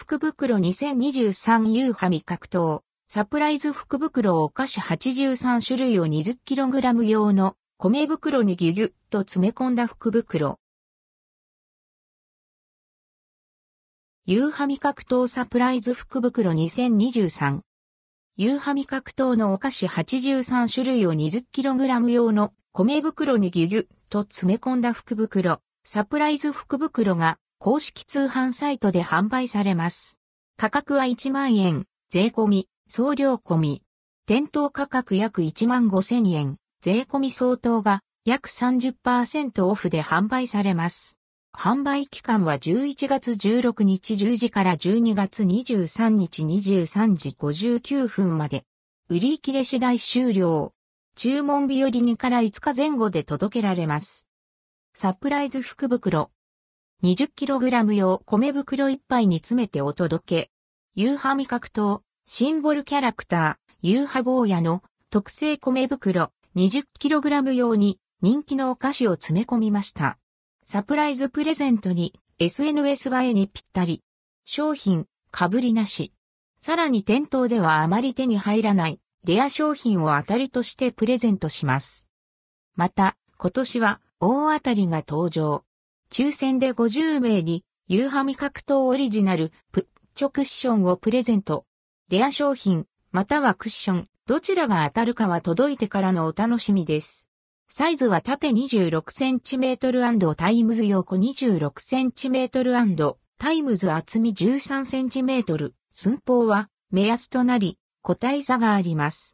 福袋 2023U ハミ格闘、サプライズ福袋お菓子83種類を 20kg 用の米袋にギュギュッと詰め込んだ福袋。ユーハミ格闘サプライズ福袋2023。ユーハミ格闘のお菓子83種類を 20kg 用の米袋にギュギュッと詰め込んだ福袋、サプライズ福袋が公式通販サイトで販売されます。価格は1万円、税込み、送料込み。店頭価格約1万5千円、税込み相当が約30%オフで販売されます。販売期間は11月16日10時から12月23日23時59分まで。売り切れ次第終了。注文日より2から5日前後で届けられます。サプライズ福袋。20kg 用米袋1杯に詰めてお届け。ユーハ味覚糖、シンボルキャラクター、ユーハ坊やの特製米袋 20kg 用に人気のお菓子を詰め込みました。サプライズプレゼントに SNS 映えにぴったり。商品、かぶりなし。さらに店頭ではあまり手に入らないレア商品を当たりとしてプレゼントします。また、今年は大当たりが登場。抽選で50名に、 UHA味覚糖オリジナルプッチョクッションをプレゼント。レア商品、またはクッション、どちらが当たるかは届いてからのお楽しみです。サイズは縦 26cm& times 横 26cm& times 厚み 13cm。寸法は目安となり個体差があります。